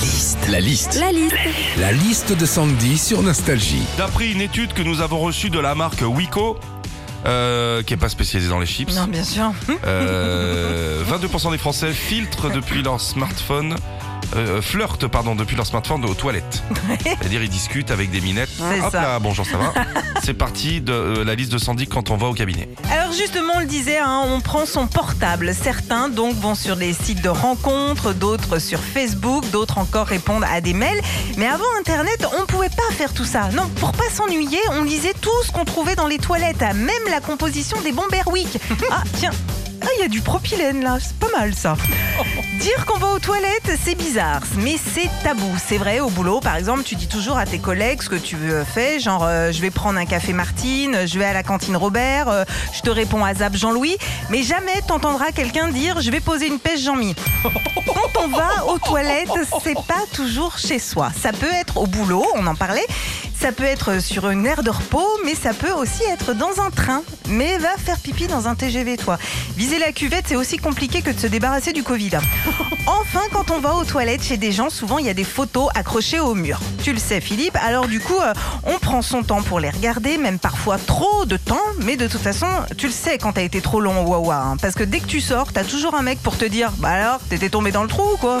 liste. La liste. La liste. La liste de Sandy sur Nostalgie. D'après une étude que nous avons reçue de la marque Wico, euh, qui est pas spécialisée dans les chips, Non, bien sûr. euh, 22% des Français filtrent depuis leur smartphone. Euh, flirtent pardon depuis leur smartphone aux toilettes. C'est-à-dire ils discutent avec des minettes. Hop ça. là, bonjour ça va. C'est parti de euh, la liste de Sandy quand on va au cabinet. Alors justement, on le disait, hein, on prend son portable. Certains donc vont sur des sites de rencontres, d'autres sur Facebook, d'autres encore répondent à des mails. Mais avant Internet, on pouvait pas faire tout ça. Non, pour pas s'ennuyer, on lisait tout ce qu'on trouvait dans les toilettes, même la composition des bombes Airwick. Ah tiens. Ah, il y a du propylène là, c'est pas mal ça. Dire qu'on va aux toilettes, c'est bizarre, mais c'est tabou. C'est vrai, au boulot, par exemple, tu dis toujours à tes collègues ce que tu faire, genre euh, je vais prendre un café Martine, je vais à la cantine Robert, euh, je te réponds à Zap Jean-Louis, mais jamais t'entendras quelqu'un dire je vais poser une pêche Jean-Mi. Quand on va aux toilettes, c'est pas toujours chez soi. Ça peut être au boulot, on en parlait. Ça peut être sur une aire de repos, mais ça peut aussi être dans un train. Mais va faire pipi dans un TGV, toi. Viser la cuvette, c'est aussi compliqué que de se débarrasser du Covid. Enfin, quand on va aux toilettes chez des gens, souvent il y a des photos accrochées au mur. Tu le sais, Philippe. Alors du coup, euh, on prend son temps pour les regarder, même parfois trop de temps. Mais de toute façon, tu le sais quand t'as été trop long au Wawa. hein. parce que dès que tu sors, t'as toujours un mec pour te dire Bah alors, t'étais tombé dans le trou ou quoi?